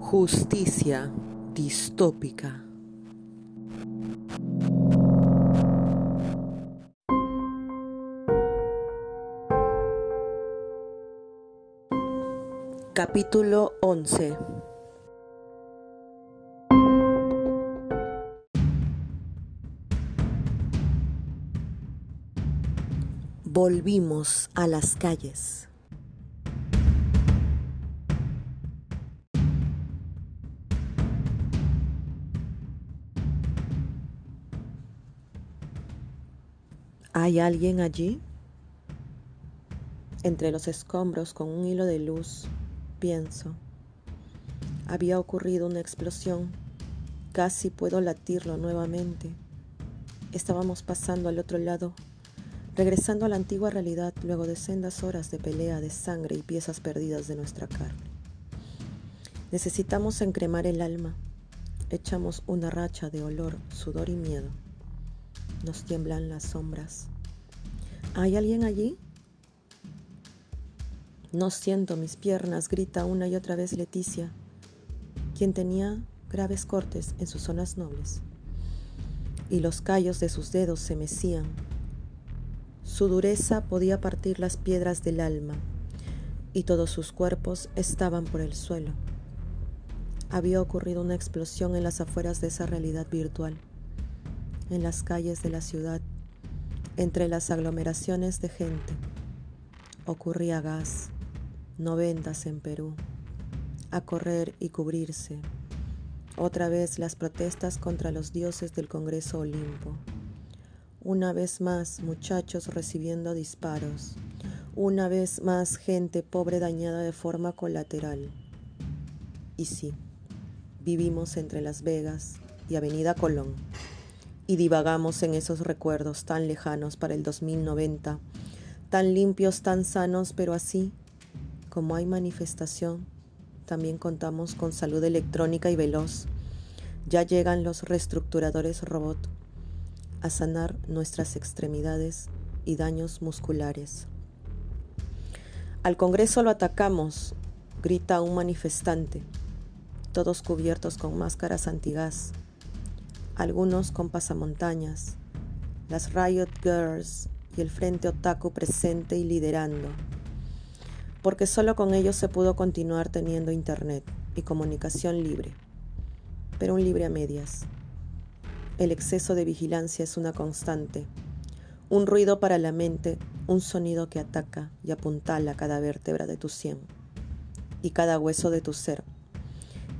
Justicia distópica. Capítulo 11 Volvimos a las calles. ¿Hay alguien allí? Entre los escombros con un hilo de luz, pienso. Había ocurrido una explosión. Casi puedo latirlo nuevamente. Estábamos pasando al otro lado, regresando a la antigua realidad luego de sendas horas de pelea de sangre y piezas perdidas de nuestra carne. Necesitamos encremar el alma. Echamos una racha de olor, sudor y miedo. Nos tiemblan las sombras. ¿Hay alguien allí? No siento mis piernas, grita una y otra vez Leticia, quien tenía graves cortes en sus zonas nobles, y los callos de sus dedos se mecían. Su dureza podía partir las piedras del alma, y todos sus cuerpos estaban por el suelo. Había ocurrido una explosión en las afueras de esa realidad virtual en las calles de la ciudad, entre las aglomeraciones de gente. Ocurría gas, noventas en Perú, a correr y cubrirse. Otra vez las protestas contra los dioses del Congreso Olimpo. Una vez más muchachos recibiendo disparos. Una vez más gente pobre dañada de forma colateral. Y sí, vivimos entre Las Vegas y Avenida Colón y divagamos en esos recuerdos tan lejanos para el 2090, tan limpios, tan sanos, pero así como hay manifestación, también contamos con salud electrónica y veloz. Ya llegan los reestructuradores robot a sanar nuestras extremidades y daños musculares. Al Congreso lo atacamos, grita un manifestante, todos cubiertos con máscaras antigás algunos con pasamontañas, las Riot Girls y el Frente Otaku presente y liderando, porque solo con ellos se pudo continuar teniendo internet y comunicación libre, pero un libre a medias. El exceso de vigilancia es una constante, un ruido para la mente, un sonido que ataca y apuntala cada vértebra de tu sien y cada hueso de tu ser.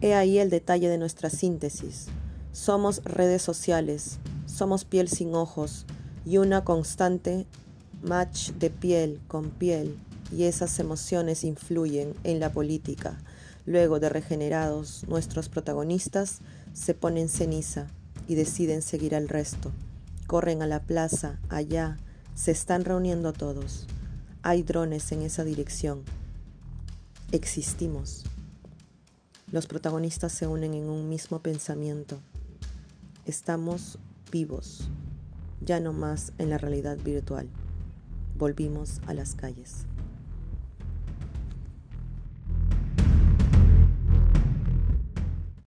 He ahí el detalle de nuestra síntesis, somos redes sociales, somos piel sin ojos y una constante match de piel con piel y esas emociones influyen en la política. Luego de regenerados, nuestros protagonistas se ponen ceniza y deciden seguir al resto. Corren a la plaza, allá, se están reuniendo todos. Hay drones en esa dirección. Existimos. Los protagonistas se unen en un mismo pensamiento. Estamos vivos, ya no más en la realidad virtual. Volvimos a las calles.